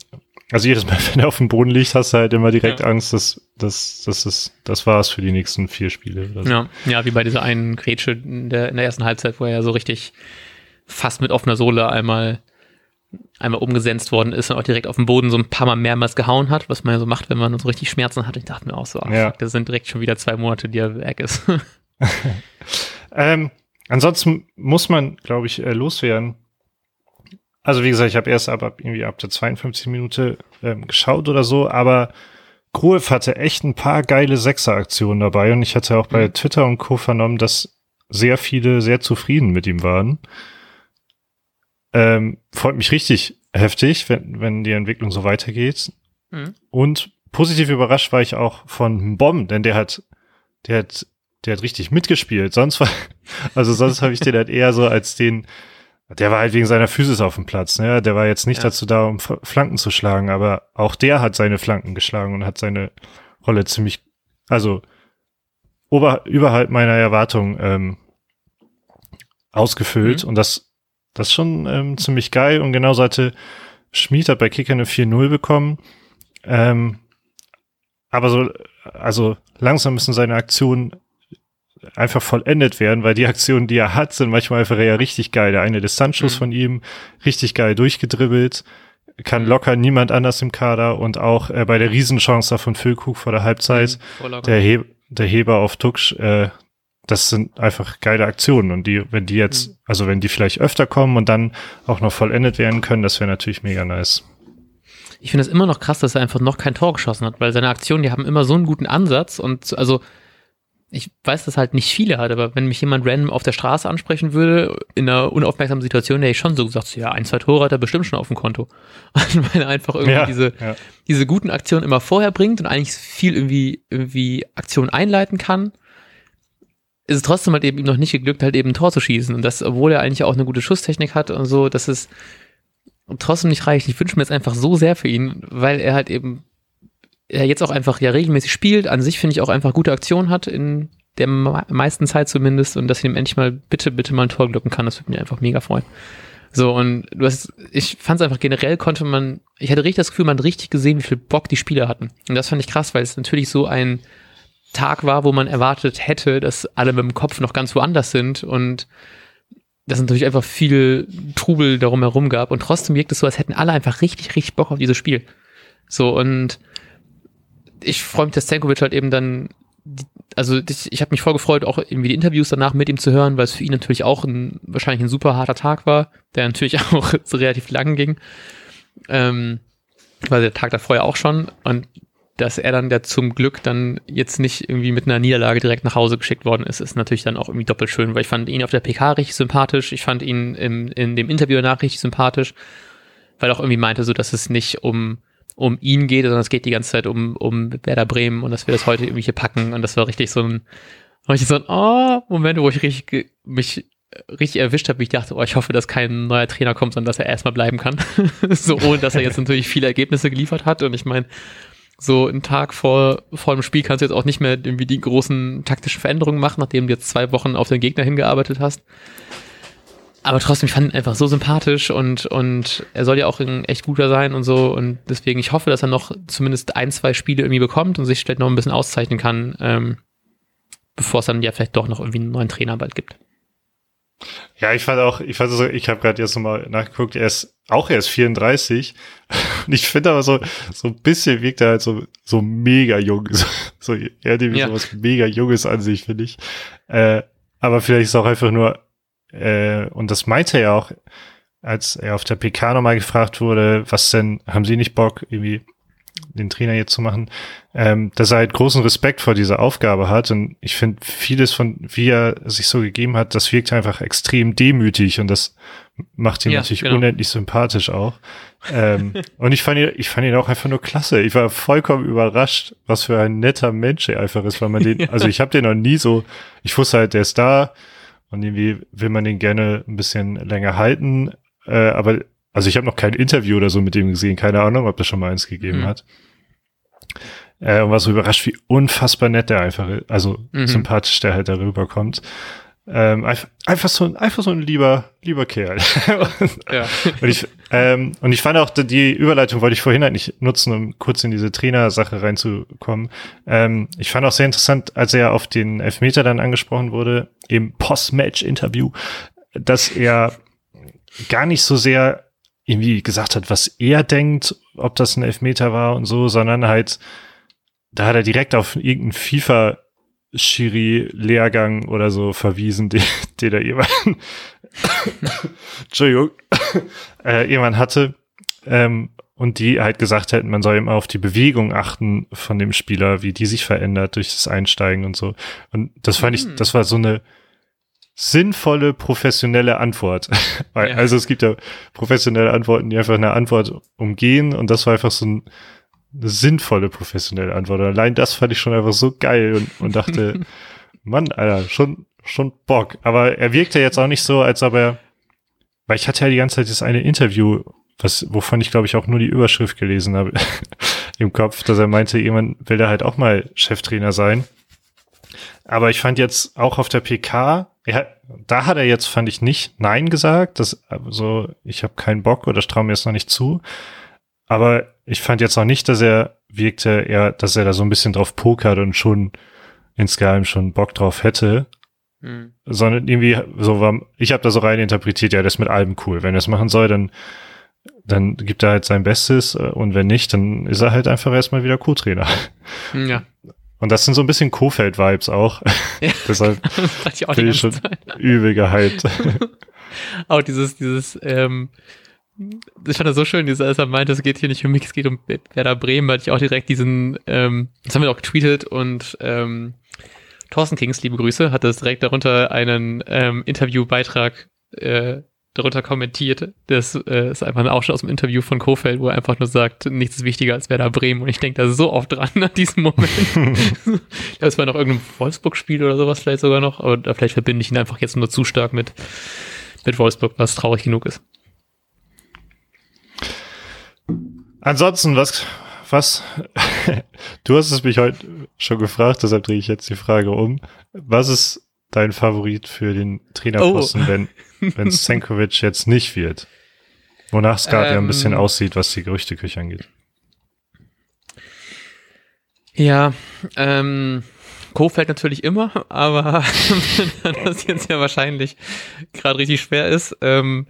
also jedes Mal, [LAUGHS] wenn er auf dem Boden liegt, hast du halt immer direkt ja. Angst, dass, dass, dass das, das war's für die nächsten vier Spiele. So. Ja, ja, wie bei dieser einen Grätsche in der, in der ersten Halbzeit, wo er ja so richtig fast mit offener Sohle einmal, einmal umgesetzt worden ist und auch direkt auf dem Boden so ein paar Mal mehrmals gehauen hat, was man ja so macht, wenn man so richtig Schmerzen hat. Ich dachte mir auch so, ach, ja. fuck, das sind direkt schon wieder zwei Monate, die er weg ist. [LAUGHS] ähm, ansonsten muss man, glaube ich, äh, loswerden also wie gesagt, ich habe erst ab, ab irgendwie ab der 52 Minute ähm, geschaut oder so, aber Gruev hatte echt ein paar geile Sechser-Aktionen dabei und ich hatte auch bei mhm. Twitter und Co. vernommen, dass sehr viele sehr zufrieden mit ihm waren. Ähm, freut mich richtig heftig, wenn, wenn die Entwicklung so weitergeht. Mhm. Und positiv überrascht war ich auch von Bomb, denn der hat, der hat, der hat richtig mitgespielt. Sonst war, [LAUGHS] also sonst habe ich den halt eher so als den, der war halt wegen seiner Physis auf dem Platz, ne? Der war jetzt nicht ja. dazu da, um Flanken zu schlagen, aber auch der hat seine Flanken geschlagen und hat seine Rolle ziemlich, also ober, überhalb meiner Erwartung ähm, ausgefüllt mhm. und das, das ist schon ähm, ziemlich geil und genauso hatte Schmied hat bei Kicker eine 4-0 bekommen. Ähm, aber so, also langsam müssen seine Aktionen einfach vollendet werden, weil die Aktionen, die er hat, sind manchmal einfach ja richtig geil. Der eine Distanzschuss mhm. von ihm, richtig geil durchgedribbelt, kann mhm. locker niemand anders im Kader und auch äh, bei der Riesenchance da von Füllkrug vor der Halbzeit, mhm, der, He der Heber auf Tucksch, äh, das sind einfach geile Aktionen und die, wenn die jetzt, mhm. also wenn die vielleicht öfter kommen und dann auch noch vollendet werden können, das wäre natürlich mega nice. Ich finde es immer noch krass, dass er einfach noch kein Tor geschossen hat, weil seine Aktionen, die haben immer so einen guten Ansatz und also ich weiß, dass halt nicht viele hat, aber wenn mich jemand random auf der Straße ansprechen würde, in einer unaufmerksamen Situation, hätte ich schon so gesagt, ja, ein, zwei Tore hat er bestimmt schon auf dem Konto. [LAUGHS] weil er einfach irgendwie ja, diese, ja. diese guten Aktionen immer vorher bringt und eigentlich viel irgendwie, irgendwie Aktionen einleiten kann, ist es trotzdem halt eben ihm noch nicht geglückt, halt eben ein Tor zu schießen. Und das, obwohl er eigentlich auch eine gute Schusstechnik hat und so, dass es trotzdem nicht reicht. Ich wünsche mir jetzt einfach so sehr für ihn, weil er halt eben er jetzt auch einfach ja regelmäßig spielt, an sich finde ich auch einfach gute Aktionen hat, in der meisten Zeit zumindest, und dass ich ihm endlich mal bitte, bitte mal ein Tor glücken kann, das würde mich einfach mega freuen. So, und du hast, ich fand es einfach generell konnte man, ich hatte richtig das Gefühl, man hat richtig gesehen, wie viel Bock die Spieler hatten. Und das fand ich krass, weil es natürlich so ein Tag war, wo man erwartet hätte, dass alle mit dem Kopf noch ganz woanders sind und dass es natürlich einfach viel Trubel darum herum gab und trotzdem wirkt es so, als hätten alle einfach richtig, richtig Bock auf dieses Spiel. So, und ich freue mich, dass Zenkovic halt eben dann, also ich, ich habe mich voll gefreut, auch irgendwie die Interviews danach mit ihm zu hören, weil es für ihn natürlich auch ein, wahrscheinlich ein super harter Tag war, der natürlich [LAUGHS] auch so relativ lang ging. Ähm, weil der Tag davor ja auch schon und dass er dann ja zum Glück dann jetzt nicht irgendwie mit einer Niederlage direkt nach Hause geschickt worden ist, ist natürlich dann auch irgendwie doppelt schön, weil ich fand ihn auf der PK richtig sympathisch, ich fand ihn im, in dem Interview danach richtig sympathisch, weil er auch irgendwie meinte so, dass es nicht um um ihn geht, sondern es geht die ganze Zeit um, um Werder Bremen und dass wir das heute irgendwie hier packen. Und das war richtig so ein, richtig so ein oh, Moment, wo ich richtig, mich richtig erwischt habe, wie ich dachte, oh, ich hoffe, dass kein neuer Trainer kommt, sondern dass er erstmal bleiben kann. [LAUGHS] so, ohne dass er jetzt natürlich viele Ergebnisse geliefert hat. Und ich meine, so einen Tag vor, vor dem Spiel kannst du jetzt auch nicht mehr irgendwie die großen taktischen Veränderungen machen, nachdem du jetzt zwei Wochen auf den Gegner hingearbeitet hast. Aber trotzdem, ich fand ihn einfach so sympathisch und, und er soll ja auch ein echt guter sein und so. Und deswegen, ich hoffe, dass er noch zumindest ein, zwei Spiele irgendwie bekommt und sich vielleicht noch ein bisschen auszeichnen kann, ähm, bevor es dann ja vielleicht doch noch irgendwie einen neuen Trainer bald gibt. Ja, ich fand auch, ich fand so, ich habe gerade jetzt nochmal nachgeguckt, er ist auch erst 34 [LAUGHS] und ich finde aber so so ein bisschen wirkt er halt so so mega jung, [LAUGHS] so, so er hat ja. so was mega junges an sich, finde ich. Äh, aber vielleicht ist auch einfach nur äh, und das meinte er auch, als er auf der PK nochmal gefragt wurde, was denn, haben Sie nicht Bock, irgendwie den Trainer jetzt zu machen, ähm, dass er halt großen Respekt vor dieser Aufgabe hat. Und ich finde, vieles von, wie er sich so gegeben hat, das wirkt einfach extrem demütig und das macht ihn ja, natürlich genau. unendlich sympathisch auch. ähm, [LAUGHS] und ich fand ihn, ich fand ihn auch einfach nur klasse. Ich war vollkommen überrascht, was für ein netter Mensch er einfach ist, weil man den, [LAUGHS] also ich habe den noch nie so, ich wusste halt, der ist da, und irgendwie will man den gerne ein bisschen länger halten. Äh, aber, also ich habe noch kein Interview oder so mit dem gesehen. Keine Ahnung, ob das schon mal eins gegeben mhm. hat. Äh, und war so überrascht, wie unfassbar nett der einfach ist. Also mhm. sympathisch der halt darüber kommt. Ähm, einfach, einfach so ein, einfach so ein lieber, lieber Kerl. [LAUGHS] und, ja. und, ich, ähm, und ich fand auch, die Überleitung wollte ich vorhin halt nicht nutzen, um kurz in diese Trainersache reinzukommen. Ähm, ich fand auch sehr interessant, als er auf den Elfmeter dann angesprochen wurde, im Post-Match-Interview, dass er gar nicht so sehr irgendwie gesagt hat, was er denkt, ob das ein Elfmeter war und so, sondern halt, da hat er direkt auf irgendeinen FIFA Schiri-Lehrgang oder so verwiesen, [LAUGHS] den, den er jemand, [COUGHS] Entschuldigung, [COUGHS] äh, jemand hatte. Ähm, und die halt gesagt hätten, man soll immer auf die Bewegung achten von dem Spieler, wie die sich verändert durch das Einsteigen und so. Und das fand mhm. ich, das war so eine, sinnvolle, professionelle Antwort. [LAUGHS] Weil, ja. Also es gibt ja professionelle Antworten, die einfach eine Antwort umgehen und das war einfach so ein, eine sinnvolle, professionelle Antwort. Und allein das fand ich schon einfach so geil und, und dachte, [LAUGHS] Mann, Alter, schon, schon Bock. Aber er wirkte jetzt auch nicht so, als ob er, weil ich hatte ja die ganze Zeit das eine Interview, was, wovon ich glaube ich auch nur die Überschrift gelesen habe [LAUGHS] im Kopf, dass er meinte, jemand will da halt auch mal Cheftrainer sein. Aber ich fand jetzt auch auf der PK, er, da hat er jetzt, fand ich nicht Nein gesagt. Das, also, ich habe keinen Bock oder ich traue mir es noch nicht zu. Aber ich fand jetzt auch nicht, dass er wirkte, er, dass er da so ein bisschen drauf pokert und schon insgeheim schon Bock drauf hätte. Mhm. Sondern irgendwie so war, ich habe da so rein interpretiert, ja, das ist mit allem cool. Wenn er es machen soll, dann, dann gibt er halt sein Bestes und wenn nicht, dann ist er halt einfach erstmal wieder Co-Trainer. Ja. Und das sind so ein bisschen Kofeld-Vibes auch. [LAUGHS] Ja. Deshalb [LAUGHS] ich auch bin ich schon Zeit. übel gehypt. [LAUGHS] auch dieses, dieses, ähm, ich fand das so schön, dieses, als er meinte, es geht hier nicht um mich, es geht um Werder Bremen, weil ich auch direkt diesen, ähm, das haben wir auch getweetet und ähm, Thorsten Kings, liebe Grüße, hat das direkt darunter einen ähm, Interviewbeitrag äh, darunter kommentiert. Das äh, ist einfach ein Ausschnitt aus dem Interview von Kofeld, wo er einfach nur sagt, nichts ist wichtiger als Werder Bremen. Und ich denke da so oft dran an diesem Moment. [LAUGHS] ja, es war noch irgendein Wolfsburg-Spiel oder sowas vielleicht sogar noch, aber vielleicht verbinde ich ihn einfach jetzt nur zu stark mit, mit Wolfsburg, was traurig genug ist. Ansonsten, was, was, [LAUGHS] du hast es mich heute schon gefragt, deshalb drehe ich jetzt die Frage um. Was ist dein Favorit für den Trainerposten, oh. wenn, wenn [LAUGHS] Senkovic jetzt nicht wird? Wonach es gerade ähm, ja ein bisschen ähm. aussieht, was die Gerüchteküche angeht. Ja, ähm, Kofeld natürlich immer, [LAUGHS] aber das jetzt ja wahrscheinlich gerade richtig schwer ist. Ähm,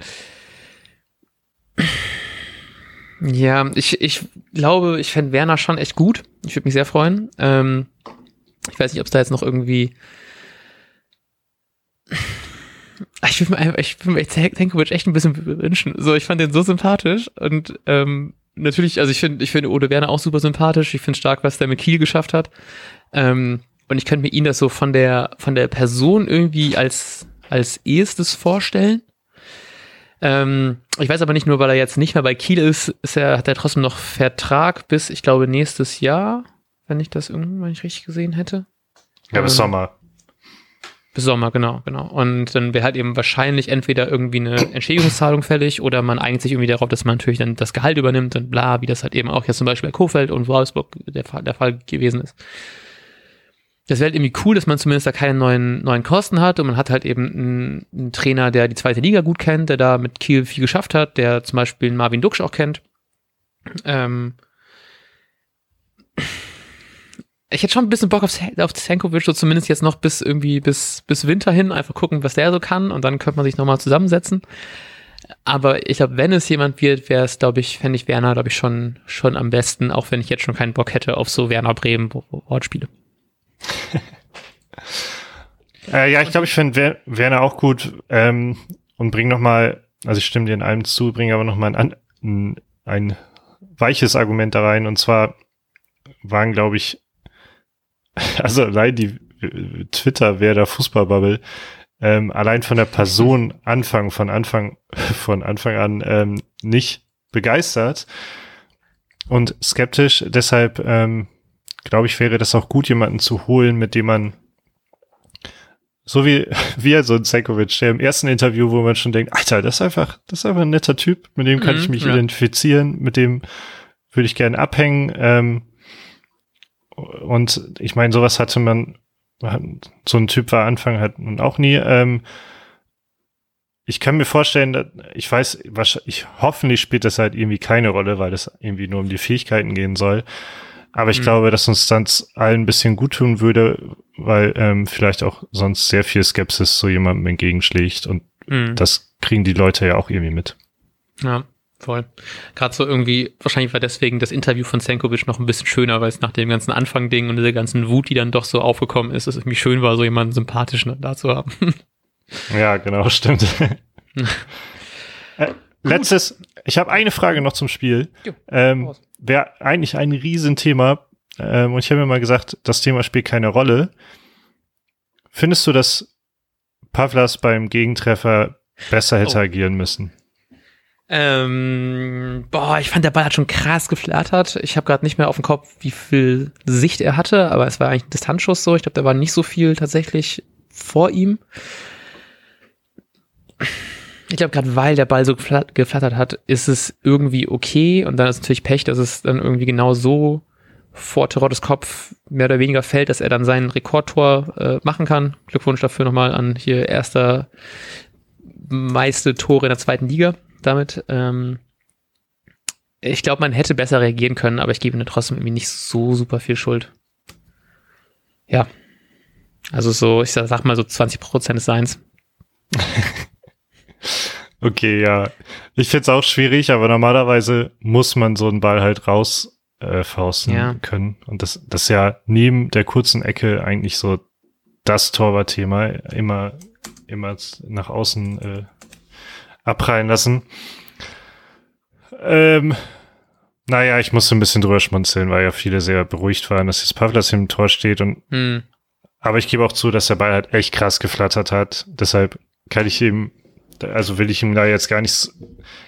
ja, ich, ich glaube, ich fände Werner schon echt gut. Ich würde mich sehr freuen. Ähm, ich weiß nicht, ob es da jetzt noch irgendwie ich würde mir ich würde mir Tankovic echt ein bisschen wünschen. So, ich fand den so sympathisch und ähm, natürlich, also ich finde, ich finde Ode Werner auch super sympathisch. Ich finde stark, was der mit Kiel geschafft hat. Ähm, und ich könnte mir ihn das so von der von der Person irgendwie als als ehestes vorstellen. Ähm, ich weiß aber nicht nur, weil er jetzt nicht mehr bei Kiel ist, ist er, hat er trotzdem noch Vertrag bis, ich glaube, nächstes Jahr, wenn ich das irgendwann nicht richtig gesehen hätte. Ja, bis ähm, Sommer. Bis Sommer, genau, genau. Und dann wäre halt eben wahrscheinlich entweder irgendwie eine Entschädigungszahlung fällig oder man einigt sich irgendwie darauf, dass man natürlich dann das Gehalt übernimmt und bla, wie das halt eben auch jetzt zum Beispiel bei Kofeld und Wolfsburg der Fall, der Fall gewesen ist. Das wäre halt irgendwie cool, dass man zumindest da keine neuen, neuen Kosten hat und man hat halt eben einen, einen, Trainer, der die zweite Liga gut kennt, der da mit Kiel viel geschafft hat, der zum Beispiel Marvin Duksch auch kennt. Ähm, ich hätte schon ein bisschen Bock auf, auf Senkovic, so zumindest jetzt noch bis irgendwie bis, bis Winter hin, einfach gucken, was der so kann und dann könnte man sich nochmal zusammensetzen. Aber ich glaube, wenn es jemand wird, wäre es, glaube ich, fände ich Werner, glaube ich, schon, schon am besten, auch wenn ich jetzt schon keinen Bock hätte auf so Werner Bremen Wortspiele. [LAUGHS] äh, ja, ich glaube, ich finde Werner auch gut ähm, und bring nochmal, also ich stimme dir in allem zu, bringe aber nochmal ein, ein, ein weiches Argument da rein und zwar waren, glaube ich, [LAUGHS] also allein die Twitter wer der Fußballbubble, ähm, allein von der Person Anfang, von Anfang, [LAUGHS] von Anfang an ähm, nicht begeistert und skeptisch. Deshalb ähm, glaube ich, wäre das auch gut, jemanden zu holen, mit dem man so wie, [LAUGHS] wie so ein Senkovic, der im ersten Interview, wo man schon denkt, Alter, das ist einfach, das ist einfach ein netter Typ, mit dem kann mhm, ich mich ja. identifizieren, mit dem würde ich gerne abhängen. Ähm, und ich meine, sowas hatte man, so ein Typ war Anfang halt nun auch nie. Ähm, ich kann mir vorstellen, ich weiß, ich hoffentlich spielt das halt irgendwie keine Rolle, weil es irgendwie nur um die Fähigkeiten gehen soll. Aber ich mhm. glaube, dass uns dann allen ein bisschen gut tun würde, weil ähm, vielleicht auch sonst sehr viel Skepsis so jemandem entgegenschlägt und mhm. das kriegen die Leute ja auch irgendwie mit. Ja. Voll. Gerade so irgendwie, wahrscheinlich war deswegen das Interview von Senkovic noch ein bisschen schöner, weil es nach dem ganzen Anfang-Ding und dieser ganzen Wut, die dann doch so aufgekommen ist, es irgendwie schön war, so jemanden sympathischen da zu haben. [LAUGHS] Ja, genau, stimmt. [LAUGHS] äh, letztes, ich habe eine Frage noch zum Spiel. Ähm, Wäre eigentlich ein Riesenthema. Ähm, und ich habe mir mal gesagt, das Thema spielt keine Rolle. Findest du, dass Pavlas beim Gegentreffer besser hätte oh. agieren müssen? Ähm, boah, ich fand, der Ball hat schon krass geflattert. Ich habe gerade nicht mehr auf dem Kopf, wie viel Sicht er hatte, aber es war eigentlich ein Distanzschuss so. Ich glaube, da war nicht so viel tatsächlich vor ihm. Ich glaube, gerade weil der Ball so geflattert hat, ist es irgendwie okay. Und dann ist natürlich Pech, dass es dann irgendwie genau so vor Terottes Kopf mehr oder weniger fällt, dass er dann sein Rekordtor äh, machen kann. Glückwunsch dafür nochmal an hier erster meiste Tore in der zweiten Liga damit. Ähm, ich glaube, man hätte besser reagieren können, aber ich gebe ihm trotzdem irgendwie nicht so super viel Schuld. Ja. Also so, ich sag mal so 20 Prozent des Seins. [LAUGHS] okay, ja. Ich finde es auch schwierig, aber normalerweise muss man so einen Ball halt rausfausten äh, ja. können. Und das, das ist ja neben der kurzen Ecke eigentlich so das Torwartthema. Immer, immer nach außen äh, abprallen lassen. Ähm, naja, ich musste ein bisschen drüber schmunzeln, weil ja viele sehr beruhigt waren, dass jetzt Pavlas im Tor steht und hm. aber ich gebe auch zu, dass der Ball halt echt krass geflattert hat. Deshalb kann ich ihm, also will ich ihm da jetzt gar nichts,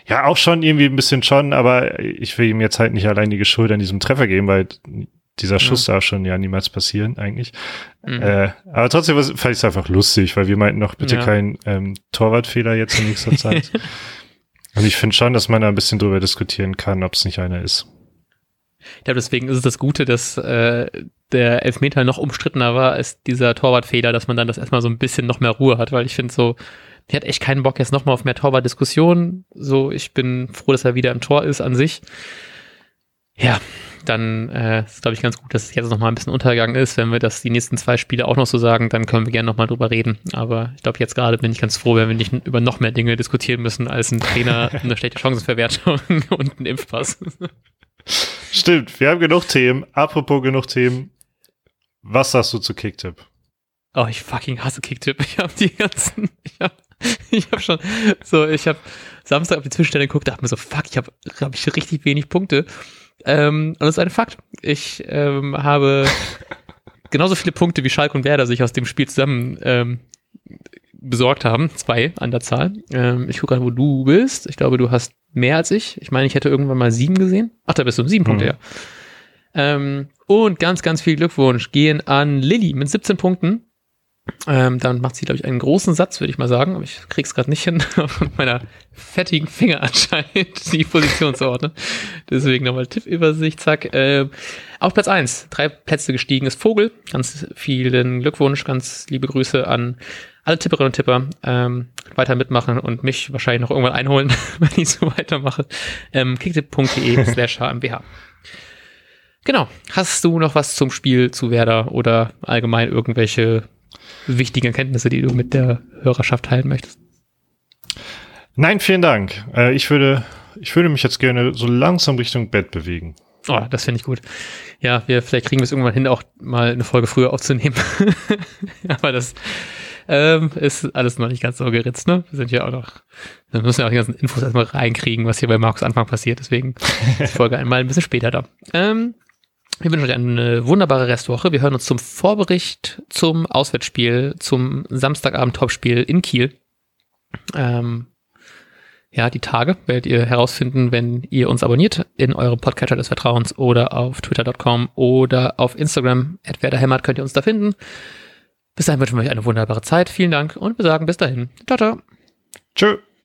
ja, auch schon irgendwie ein bisschen schon, aber ich will ihm jetzt halt nicht allein die Schuld an diesem Treffer geben, weil dieser Schuss ja. darf schon ja niemals passieren, eigentlich. Mhm. Äh, aber trotzdem fand ich es einfach lustig, weil wir meinten noch bitte ja. keinen ähm, Torwartfehler jetzt in nächster [LAUGHS] Zeit. Und ich finde schon, dass man da ein bisschen drüber diskutieren kann, ob es nicht einer ist. Ich glaube, deswegen ist es das Gute, dass äh, der Elfmeter noch umstrittener war als dieser Torwartfehler, dass man dann das erstmal so ein bisschen noch mehr Ruhe hat, weil ich finde so, ich hatte echt keinen Bock jetzt nochmal auf mehr Torwartdiskussionen. So, ich bin froh, dass er wieder im Tor ist an sich. Ja, dann äh, ist glaube ich ganz gut, dass es jetzt noch mal ein bisschen untergegangen ist. Wenn wir das die nächsten zwei Spiele auch noch so sagen, dann können wir gerne noch mal drüber reden. Aber ich glaube jetzt gerade bin ich ganz froh, wenn wir nicht über noch mehr Dinge diskutieren müssen als ein Trainer, [LAUGHS] eine schlechte Chancenverwertung [LAUGHS] und ein Impfpass. Stimmt, wir haben genug Themen. Apropos genug Themen. Was sagst du zu Kicktip? Oh, ich fucking hasse Kicktip. Ich habe die ganzen, ich habe ich hab schon so, ich habe Samstag auf die Zwischenstelle geguckt, dachte mir so, fuck, ich habe hab ich richtig wenig Punkte ähm, und das ist ein Fakt. Ich ähm, habe [LAUGHS] genauso viele Punkte wie Schalke und Werder sich aus dem Spiel zusammen ähm, besorgt haben. Zwei an der Zahl. Ähm, ich gucke gerade, wo du bist. Ich glaube, du hast mehr als ich. Ich meine, ich hätte irgendwann mal sieben gesehen. Ach, da bist du. Sieben mhm. Punkte, ja. Ähm, und ganz, ganz viel Glückwunsch gehen an Lilly mit 17 Punkten. Ähm, dann macht sie, glaube ich, einen großen Satz, würde ich mal sagen, aber ich krieg's gerade nicht hin, [LAUGHS] mit meiner fettigen Finger anscheinend [LAUGHS] die Position zu ordnen. Deswegen nochmal Tippübersicht, zack. Äh, auf Platz eins drei Plätze gestiegen ist Vogel. Ganz vielen Glückwunsch, ganz liebe Grüße an alle Tipperinnen und Tipper. Ähm, weiter mitmachen und mich wahrscheinlich noch irgendwann einholen, [LAUGHS] wenn ich so weitermache. Ähm, kicktipp.de slash hmbh. Genau. Hast du noch was zum Spiel zu Werder oder allgemein irgendwelche wichtigen Erkenntnisse, die du mit der Hörerschaft teilen möchtest? Nein, vielen Dank. Äh, ich würde, ich würde mich jetzt gerne so langsam Richtung Bett bewegen. Oh, das finde ich gut. Ja, wir, vielleicht kriegen wir es irgendwann hin, auch mal eine Folge früher aufzunehmen. [LAUGHS] Aber das ähm, ist alles noch nicht ganz so geritzt, ne? Wir sind ja auch noch, wir müssen ja auch die ganzen Infos erstmal reinkriegen, was hier bei Markus Anfang passiert. Deswegen ist die Folge [LAUGHS] einmal ein bisschen später da. Ähm, wir wünschen euch eine wunderbare Restwoche. Wir hören uns zum Vorbericht zum Auswärtsspiel, zum Samstagabend-Topspiel in Kiel. Ähm, ja, die Tage werdet ihr herausfinden, wenn ihr uns abonniert in eurem Podcatcher des Vertrauens oder auf twitter.com oder auf Instagram. Hämmert könnt ihr uns da finden. Bis dahin wünschen wir euch eine wunderbare Zeit. Vielen Dank und wir sagen bis dahin. Ciao, ciao. Tschö.